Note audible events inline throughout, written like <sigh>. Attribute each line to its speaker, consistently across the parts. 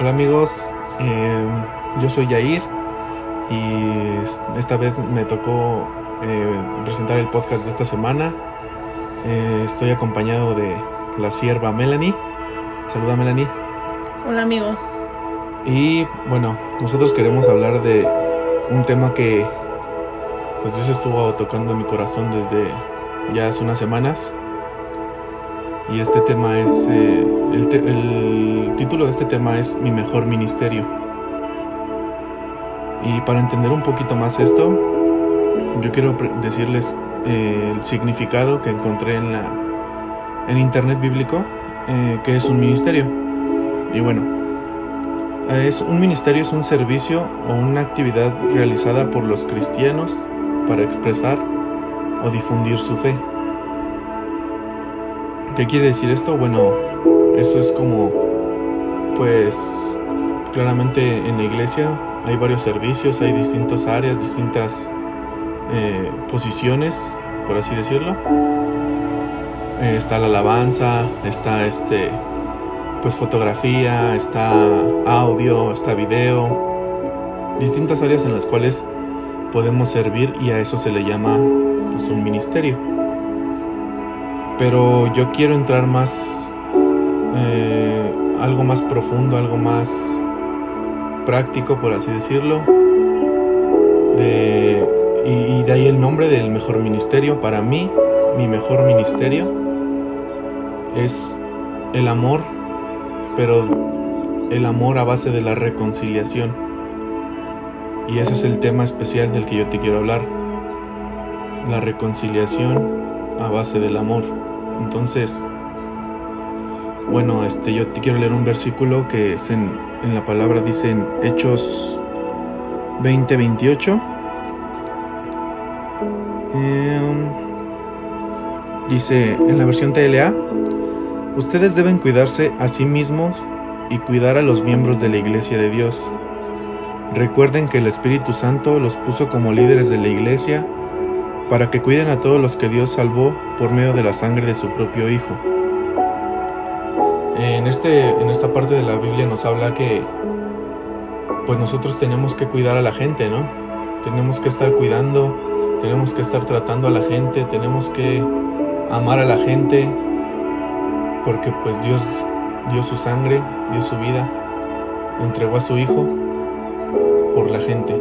Speaker 1: Hola amigos, eh, yo soy Yair y esta vez me tocó eh, presentar el podcast de esta semana. Eh, estoy acompañado de la sierva Melanie. Saluda Melanie.
Speaker 2: Hola amigos.
Speaker 1: Y bueno, nosotros queremos hablar de un tema que pues Dios estuvo tocando en mi corazón desde ya hace unas semanas. Y este tema es, eh, el, el título de este tema es Mi mejor ministerio. Y para entender un poquito más esto, yo quiero decirles eh, el significado que encontré en, la, en internet bíblico, eh, que es un ministerio. Y bueno, es un ministerio es un servicio o una actividad realizada por los cristianos para expresar o difundir su fe. ¿Qué quiere decir esto? Bueno, eso es como, pues, claramente en la iglesia hay varios servicios, hay distintas áreas, distintas eh, posiciones, por así decirlo. Eh, está la alabanza, está este, pues fotografía, está audio, está video, distintas áreas en las cuales podemos servir y a eso se le llama pues, un ministerio. Pero yo quiero entrar más, eh, algo más profundo, algo más práctico, por así decirlo. De, y, de ahí el nombre del mejor ministerio. Para mí, mi mejor ministerio es el amor, pero el amor a base de la reconciliación. Y ese es el tema especial del que yo te quiero hablar. La reconciliación a base del amor. Entonces, bueno, este, yo te quiero leer un versículo que es en, en la palabra dice en Hechos 20, 28. Em, dice en la versión TLA, ustedes deben cuidarse a sí mismos y cuidar a los miembros de la iglesia de Dios. Recuerden que el Espíritu Santo los puso como líderes de la iglesia para que cuiden a todos los que Dios salvó por medio de la sangre de su propio Hijo. En, este, en esta parte de la Biblia nos habla que pues nosotros tenemos que cuidar a la gente, ¿no? Tenemos que estar cuidando, tenemos que estar tratando a la gente, tenemos que amar a la gente, porque pues Dios dio su sangre, dio su vida, entregó a su Hijo por la gente.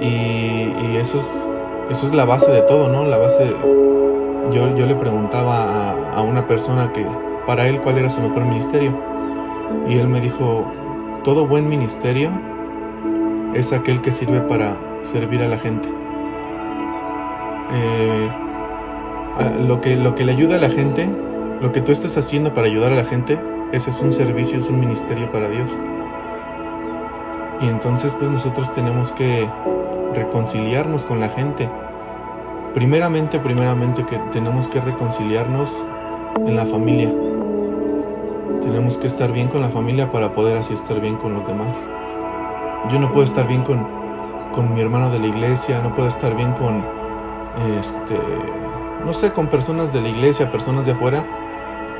Speaker 1: Y, y eso es eso es la base de todo, ¿no? La base... Yo, yo le preguntaba a, una persona que para él cuál era su mejor ministerio. Y él me dijo, todo buen ministerio es aquel que sirve para servir a la gente. Eh, lo, que, lo que le ayuda a la gente, lo que tú estés haciendo para ayudar a la gente, ese es un servicio, es un ministerio para Dios. Y entonces pues nosotros tenemos que reconciliarnos con la gente. Primeramente, primeramente que tenemos que reconciliarnos en la familia. Tenemos que estar bien con la familia para poder así estar bien con los demás. Yo no puedo estar bien con, con mi hermano de la iglesia, no puedo estar bien con, este, no sé, con personas de la iglesia, personas de afuera,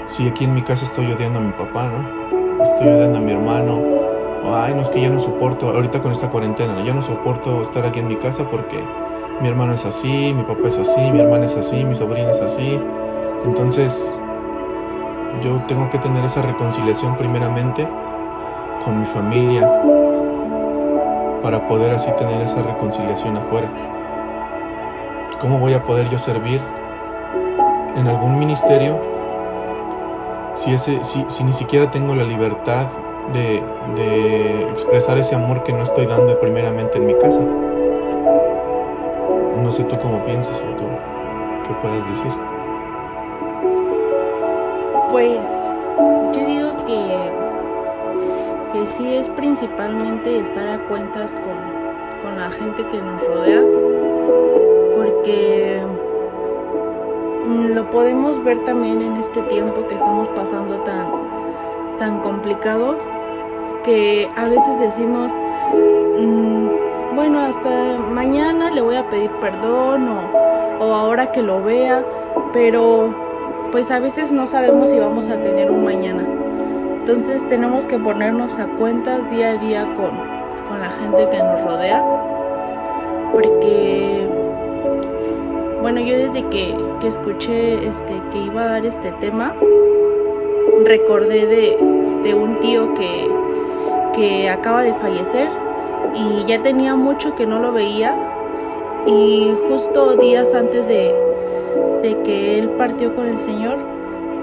Speaker 1: si aquí en mi casa estoy odiando a mi papá, ¿no? Estoy odiando a mi hermano, ay, no es que ya no soporto, ahorita con esta cuarentena, ya no soporto estar aquí en mi casa porque mi hermano es así, mi papá es así, mi hermana es así, mi sobrina es así. Entonces, yo tengo que tener esa reconciliación primeramente con mi familia para poder así tener esa reconciliación afuera. ¿Cómo voy a poder yo servir en algún ministerio si ni siquiera tengo la libertad de, de expresar ese amor que no estoy dando primeramente en mi casa. No sé tú cómo piensas o tú qué puedes decir.
Speaker 2: Pues yo digo que, que sí es principalmente estar a cuentas con, con la gente que nos rodea, porque lo podemos ver también en este tiempo que estamos pasando tan, tan complicado que a veces decimos, mm, bueno, hasta mañana le voy a pedir perdón o, o ahora que lo vea, pero pues a veces no sabemos si vamos a tener un mañana. Entonces tenemos que ponernos a cuentas día a día con, con la gente que nos rodea. Porque, bueno, yo desde que, que escuché este, que iba a dar este tema, recordé de, de un tío que, acaba de fallecer y ya tenía mucho que no lo veía y justo días antes de, de que él partió con el Señor,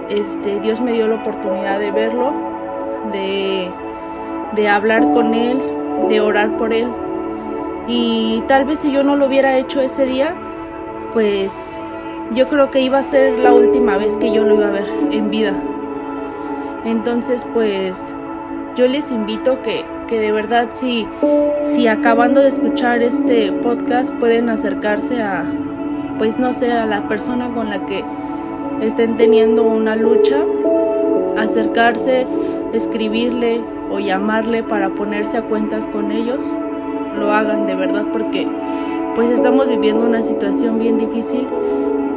Speaker 2: este, Dios me dio la oportunidad de verlo, de, de hablar con él, de orar por él. Y tal vez si yo no lo hubiera hecho ese día, pues yo creo que iba a ser la última vez que yo lo iba a ver en vida. Entonces, pues yo les invito que, que de verdad si, si acabando de escuchar este podcast pueden acercarse a, pues no sé, a la persona con la que estén teniendo una lucha, acercarse, escribirle o llamarle para ponerse a cuentas con ellos, lo hagan de verdad porque pues estamos viviendo una situación bien difícil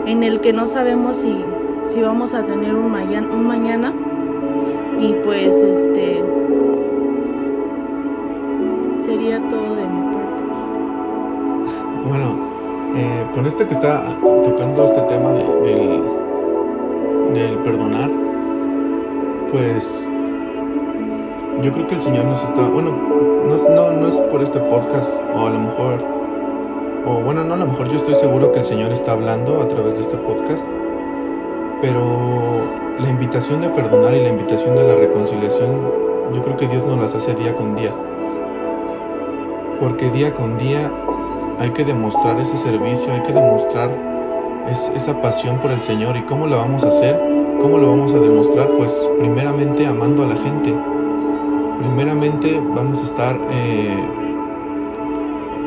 Speaker 2: en el que no sabemos si, si vamos a tener un mañana, un mañana. Y pues este todo de mi parte.
Speaker 1: Bueno, eh, con esto que está tocando este tema de, del, del perdonar, pues yo creo que el Señor nos está, bueno, no es, no, no es por este podcast, o a lo mejor, o bueno, no, a lo mejor yo estoy seguro que el Señor está hablando a través de este podcast, pero la invitación de perdonar y la invitación de la reconciliación, yo creo que Dios nos las hace día con día. Porque día con día hay que demostrar ese servicio, hay que demostrar es, esa pasión por el Señor. ¿Y cómo lo vamos a hacer? ¿Cómo lo vamos a demostrar? Pues primeramente amando a la gente. Primeramente vamos a estar eh,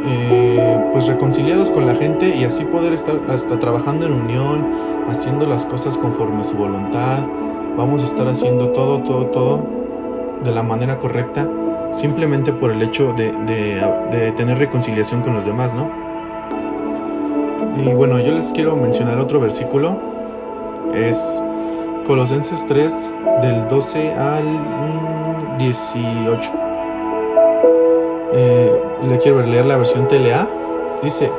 Speaker 1: eh, pues reconciliados con la gente y así poder estar hasta trabajando en unión, haciendo las cosas conforme a su voluntad. Vamos a estar haciendo todo, todo, todo de la manera correcta simplemente por el hecho de, de, tener reconciliación con los demás, ¿no? Y bueno, yo les quiero mencionar otro versículo, es Colosenses 3 del 12 al 18. Eh, le quiero leer la versión TLA. Dice,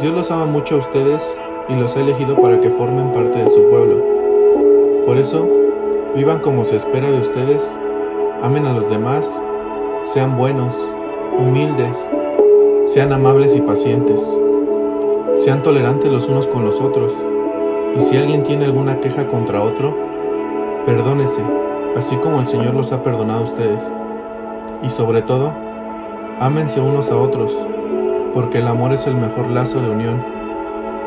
Speaker 1: Dios los ama mucho a ustedes y los ha elegido para que formen parte de su pueblo. Por eso, vivan como se espera de ustedes, amen a los demás, sean buenos, humildes, sean amables y pacientes, sean tolerantes los unos con los otros, y si alguien tiene alguna queja contra otro, perdónese, así como el Señor los ha perdonado a ustedes. Y sobre todo, ámense unos a otros, porque el amor es el mejor lazo de unión.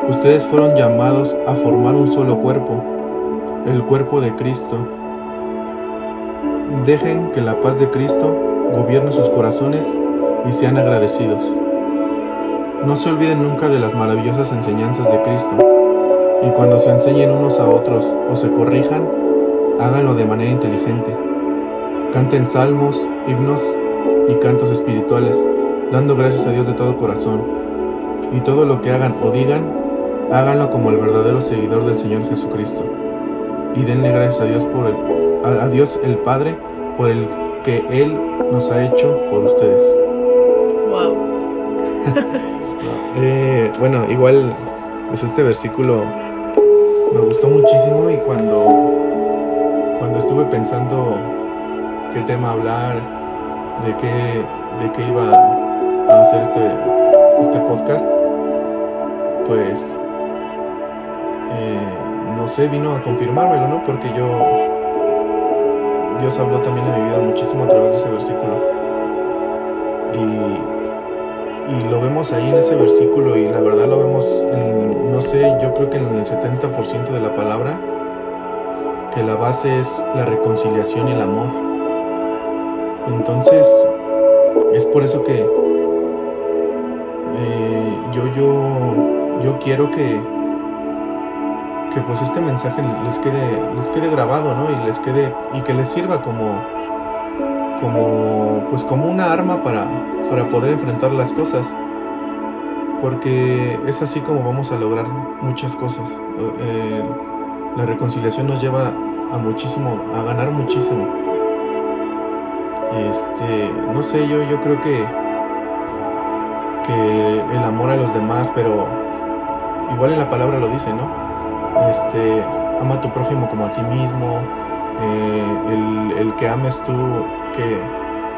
Speaker 1: Ustedes fueron llamados a formar un solo cuerpo, el cuerpo de Cristo. Dejen que la paz de Cristo gobierne sus corazones y sean agradecidos. No se olviden nunca de las maravillosas enseñanzas de Cristo, y cuando se enseñen unos a otros o se corrijan, háganlo de manera inteligente. Canten salmos, himnos y cantos espirituales, dando gracias a Dios de todo corazón. Y todo lo que hagan o digan, háganlo como el verdadero seguidor del Señor Jesucristo. Y denle gracias a Dios por el a, Dios el Padre por el que Él nos ha hecho por ustedes.
Speaker 2: Wow. <laughs>
Speaker 1: eh, bueno, igual, pues este versículo me gustó muchísimo y cuando, cuando estuve pensando qué tema hablar, de qué, de qué iba a hacer este, este podcast, pues, eh, no sé, vino a confirmármelo, ¿no? Porque yo Dios habló también en mi vida muchísimo a través de ese versículo. Y, y, lo vemos ahí en ese versículo y la verdad lo vemos, en, no sé, yo creo que en el 70% de la palabra, que la base es la reconciliación y el amor. Entonces, es por eso que eh, yo, yo, yo quiero que, que pues este mensaje les quede, les quede grabado, ¿no? Y les quede, y que les sirva como, como, pues como una arma para, para poder enfrentar las cosas. Porque es así como vamos a lograr muchas cosas. Eh, la reconciliación nos lleva a muchísimo, a ganar muchísimo. este, no sé, yo, yo creo que, que el amor a los demás, pero igual en la palabra lo dice, ¿no? Este, ama a tu prójimo como a ti mismo, eh, el, que ames tú, que,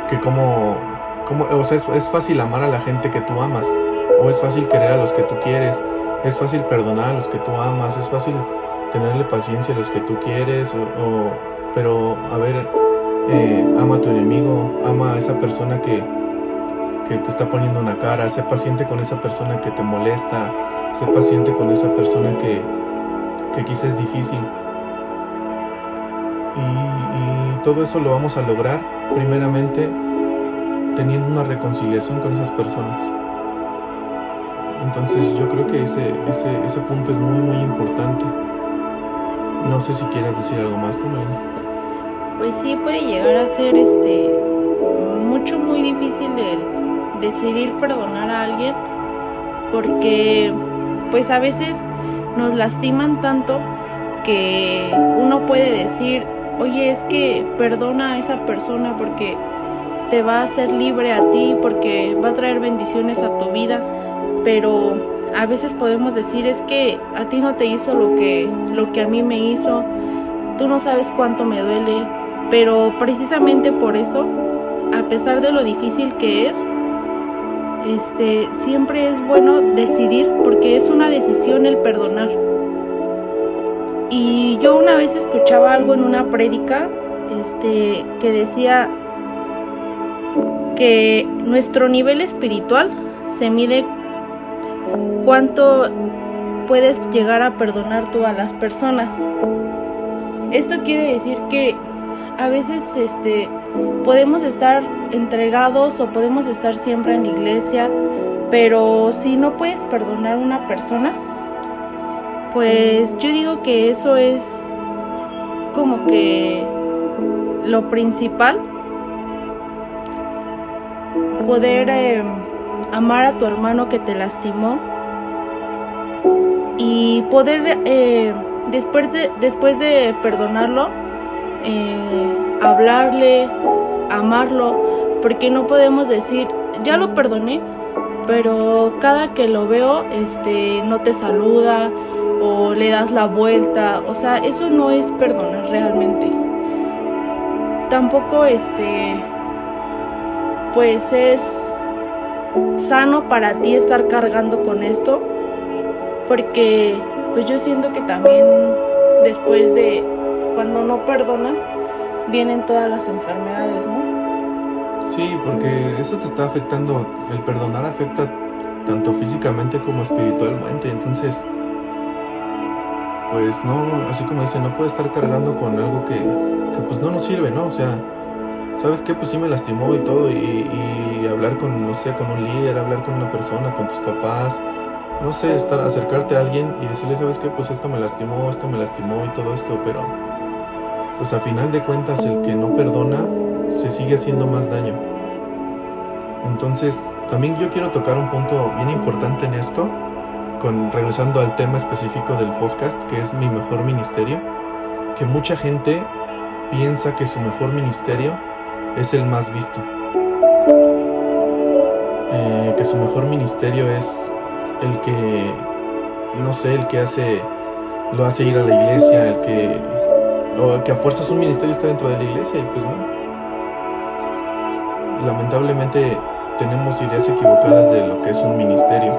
Speaker 1: que como, como, o sea, es, fácil amar a la gente que tú amas, o es fácil querer a los que tú quieres, es fácil perdonar a los que tú amas, es fácil tenerle paciencia a los que tú quieres, o, pero a ver, eh, ama a tu enemigo, ama a esa persona que, que te está poniendo una cara, sé paciente con esa persona que te molesta, sé paciente con esa persona que, que quizás es difícil. Y, todo eso lo vamos a lograr primeramente teniendo una reconciliación con esas personas. Entonces yo creo que ese, ese, ese punto es muy muy importante. No sé si quieras decir algo más tú,
Speaker 2: Pues sí, puede llegar a ser este mucho muy difícil el decidir perdonar a alguien porque pues a veces nos lastiman tanto que uno puede decir, oye, es que perdona a esa persona porque te va a hacer libre a ti, porque va a traer bendiciones a tu vida, pero a veces podemos decir es que a ti no te hizo lo que, lo que a mí me hizo, tú no sabes cuánto me duele, pero precisamente por eso, a pesar de lo difícil que es, este, siempre es bueno decidir porque es una decisión el perdonar. Y yo una vez escuchaba algo en una prédica este, que decía que nuestro nivel espiritual se mide cuánto puedes llegar a perdonar tú a las personas. Esto quiere decir que a veces este podemos estar entregados o podemos estar siempre en la iglesia, pero si no puedes perdonar a una persona, pues yo digo que eso es como que lo principal. Poder eh, amar a tu hermano que te lastimó y poder eh, después, de, después de perdonarlo eh, hablarle amarlo porque no podemos decir ya lo perdoné pero cada que lo veo este no te saluda o le das la vuelta. O sea eso no es perdonar realmente. Tampoco este pues es sano para ti estar cargando con esto porque pues yo siento que también después de cuando no perdonas vienen todas las enfermedades, ¿no?
Speaker 1: Sí, porque eso te está afectando, el perdonar afecta tanto físicamente como espiritualmente, entonces pues no, así como dice, no puedes estar cargando con algo que, pues no nos sirve, ¿no? O sea, ¿sabes qué? Pues sí me lastimó y todo, y, hablar con, no sé, con un líder, hablar con una persona, con tus papás, no sé, estar, acercarte a alguien y decirle, ¿sabes qué? Pues esto me lastimó, esto me lastimó y todo esto, pero pues a final de cuentas el que no perdona se sigue haciendo más daño. Entonces, también yo quiero tocar un punto bien importante en esto, con, regresando al tema específico del podcast, que es mi mejor ministerio, que mucha gente piensa que su mejor ministerio es el más visto. Eh, que su mejor ministerio es el que, no sé, el que hace, lo hace ir a la iglesia, el que, o que a fuerzas un ministerio está dentro de la iglesia y pues no. Lamentablemente tenemos ideas equivocadas de lo que es un ministerio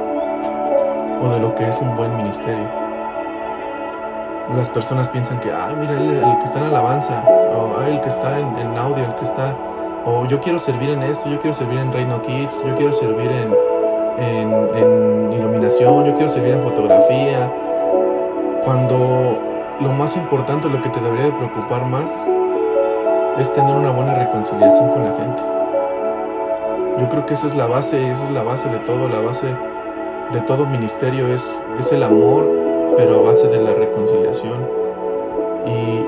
Speaker 1: o de lo que es un buen ministerio las personas piensan que, ay, mira, el, que está en alabanza, o el que está en, audio, el que está, o yo quiero servir en esto, yo quiero servir en Reino Kids, yo quiero servir en, en, iluminación, yo quiero servir en fotografía, cuando lo más importante, lo que te debería de preocupar más, es tener una buena reconciliación con la gente. Yo creo que esa es la base, esa es la base de todo, la base de todo ministerio es, es el amor pero a base de la reconciliación.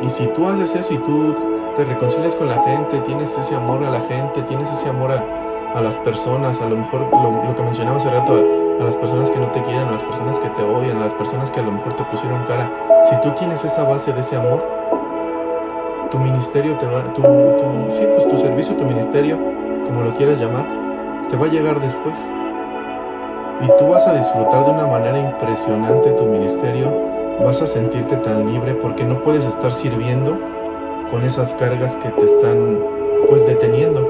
Speaker 1: Y, si tú haces eso y tú te reconcilias con la gente, tienes ese amor a la gente, tienes ese amor a, las personas, a lo mejor lo, que mencionaba hace rato, a, las personas que no te quieren, a las personas que te odian, a las personas que a lo mejor te pusieron cara, si tú tienes esa base de ese amor, tu ministerio te va, tu, tu, sí, pues tu servicio tu ministerio, como lo quieras llamar, te va a llegar después. Y tú vas a disfrutar de una manera impresionante tu ministerio, vas a sentirte tan libre porque no puedes estar sirviendo con esas cargas que te están pues deteniendo.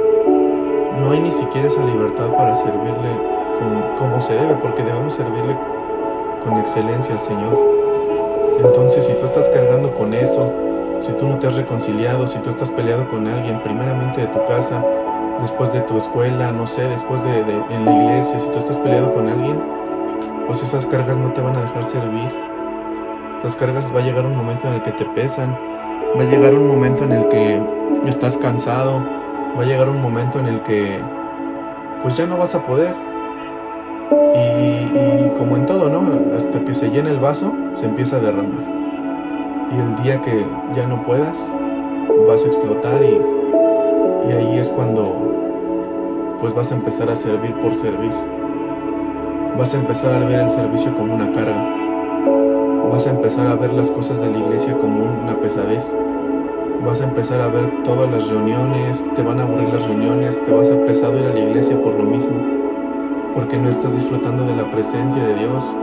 Speaker 1: No hay ni siquiera esa libertad para servirle como se debe, porque debemos servirle con excelencia al Señor. Entonces, si tú estás cargando con eso, si tú no te has reconciliado, si tú estás peleado con alguien, primeramente de tu casa, después de tu escuela, no sé, después de, en la iglesia, si tú estás peleado con alguien, pues esas cargas no te van a dejar servir. Esas cargas va a llegar un momento en el que te pesan, va a llegar un momento en el que estás cansado, va a llegar un momento en el que pues ya no vas a poder. Y, como en todo, ¿no? Hasta que se llena el vaso, se empieza a derramar. Y el día que ya no puedas, vas a explotar y, y ahí es cuando pues vas a empezar a servir por servir. Vas a empezar a ver el servicio como una carga. Vas a empezar a ver las cosas de la iglesia como una pesadez. Vas a empezar a ver todas las reuniones, te van a aburrir las reuniones, te vas a empezar a ir a la iglesia por lo mismo, porque no estás disfrutando de la presencia de Dios.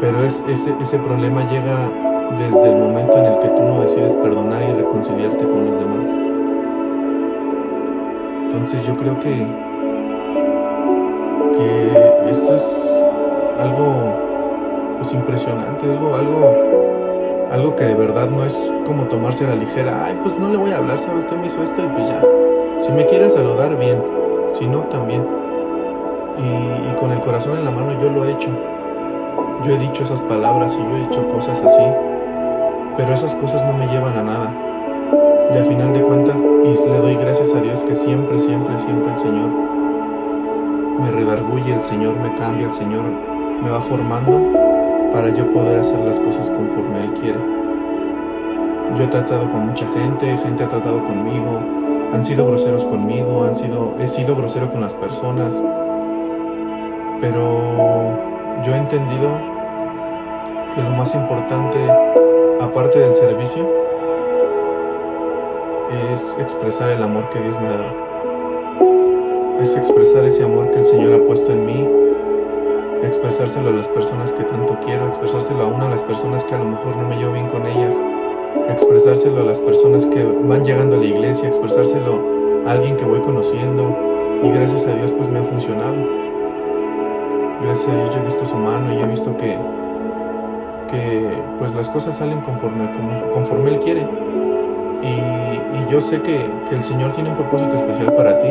Speaker 1: Pero es, ese, ese problema llega desde el momento en el que tú no decides perdonar y reconciliarte con los demás. Entonces yo creo que, que esto es algo pues impresionante, algo, algo, algo que de verdad no es como tomarse a la ligera, ay pues no le voy a hablar, ¿sabes qué me hizo esto? Y pues ya. Si me quiere saludar, bien, si no, también. Y, con el corazón en la mano yo lo he hecho. Yo he dicho esas palabras y yo he hecho cosas así, pero esas cosas no me llevan a nada y a final de cuentas, y le doy gracias a Dios que siempre, siempre, siempre el Señor me redarguye, el Señor me cambia, el Señor me va formando para yo poder hacer las cosas conforme Él quiere. Yo he tratado con mucha gente, gente ha tratado conmigo, han sido groseros conmigo, han sido, he sido grosero con las personas, pero yo he entendido que lo más importante, aparte del servicio, es expresar el amor que Dios me ha dado. Es expresar ese amor que el Señor ha puesto en mí, expresárselo a las personas que tanto quiero, expresárselo a una de las personas que a lo mejor no me llevo bien con ellas, expresárselo a las personas que van llegando a la iglesia, expresárselo a alguien que voy conociendo y gracias a Dios pues me ha funcionado. Gracias a Dios yo he visto su mano y he visto que, que pues las cosas salen conforme, conforme Él quiere. Y, yo sé que, el Señor tiene un propósito especial para ti.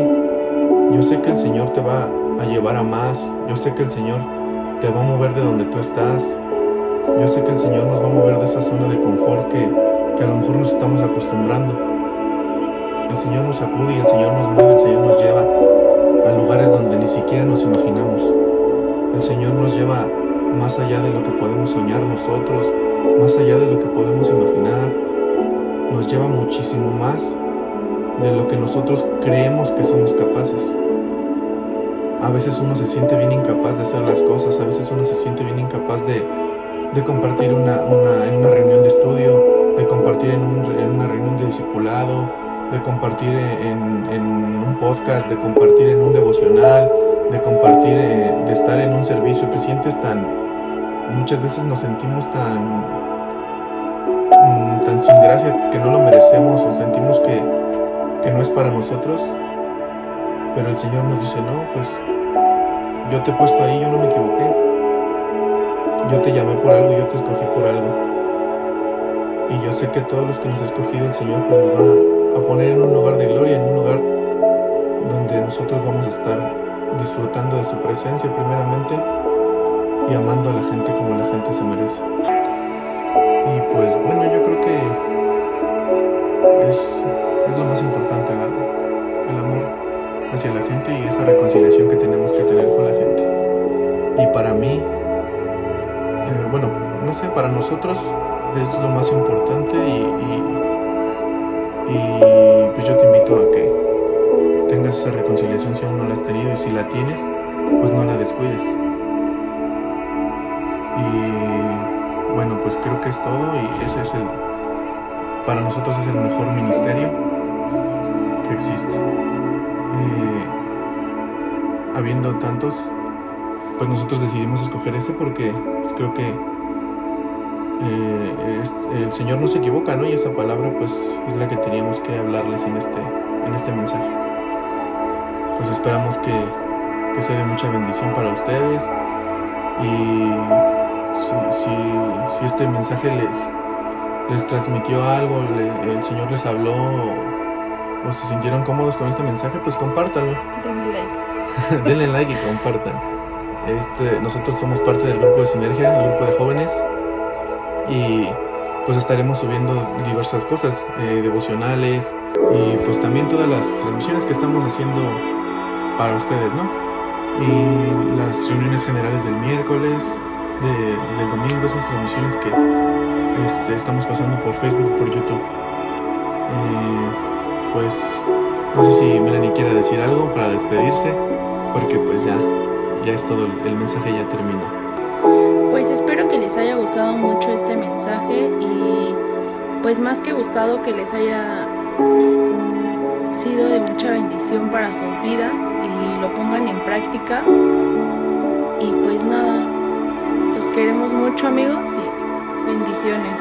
Speaker 1: Yo sé que el Señor te va a llevar a más. Yo sé que el Señor te va a mover de donde tú estás. Yo sé que el Señor nos va a mover de esa zona de confort que, que a lo mejor nos estamos acostumbrando. El Señor nos sacude y el Señor nos mueve, el Señor nos lleva a lugares donde ni siquiera nos imaginamos. El Señor nos lleva más allá de lo que podemos soñar nosotros, más allá de lo que podemos imaginar nos lleva muchísimo más de lo que nosotros creemos que somos capaces. A veces uno se siente bien incapaz de hacer las cosas, a veces uno se siente bien incapaz de, compartir una, en una reunión de estudio, de compartir en, una reunión de discipulado, de compartir en, un podcast, de compartir en un devocional, de compartir, eh, de estar en un servicio. Te sientes tan, muchas veces nos sentimos tan tan sin gracia que no lo merecemos o sentimos que, que no es para nosotros. Pero el Señor nos dice, no, pues yo te he puesto ahí, yo no me equivoqué. Yo te llamé por algo, yo te escogí por algo. Y yo sé que todos los que nos ha escogido el Señor pues nos va a poner en un lugar de gloria, en un lugar donde nosotros vamos a estar disfrutando de su presencia primeramente y amando a la gente como la gente se merece. Y pues bueno, yo creo que es, lo más importante, el amor hacia la gente y esa reconciliación que tenemos que tener con la gente. Y para mí, eh, bueno, no sé, para nosotros es lo más importante y, y, pues yo te invito a que tengas esa reconciliación si aún no la has tenido y si la tienes, pues no la descuides. Y bueno, pues creo que es todo y ese es el, para nosotros es el mejor ministerio que existe. habiendo tantos, pues nosotros decidimos escoger ese porque pues, creo que eh, el Señor no se equivoca, ¿no? Y esa palabra pues es la que teníamos que hablarles en este, en este mensaje. Pues esperamos que, que sea de mucha bendición para ustedes y si, si, este mensaje les, les transmitió algo, el Señor les habló o, se sintieron cómodos con este mensaje, pues compártanlo.
Speaker 2: Denle like. <laughs>
Speaker 1: Denle like y compartan. Este, nosotros somos parte del grupo de Sinergia, el grupo de jóvenes, y pues estaremos subiendo diversas cosas, eh, devocionales y pues también todas las transmisiones que estamos haciendo para ustedes, ¿no? Y las reuniones generales del miércoles, del domingo, esas transmisiones que este, estamos pasando por Facebook y por YouTube. Eh, pues no sé si Melanie quiera decir algo para despedirse, porque pues ya, ya es todo, el mensaje ya termina.
Speaker 2: Pues espero que les haya gustado mucho este mensaje y pues más que gustado que les haya sido de mucha bendición para sus vidas y lo pongan en práctica. Y pues nada, los queremos mucho amigos y bendiciones.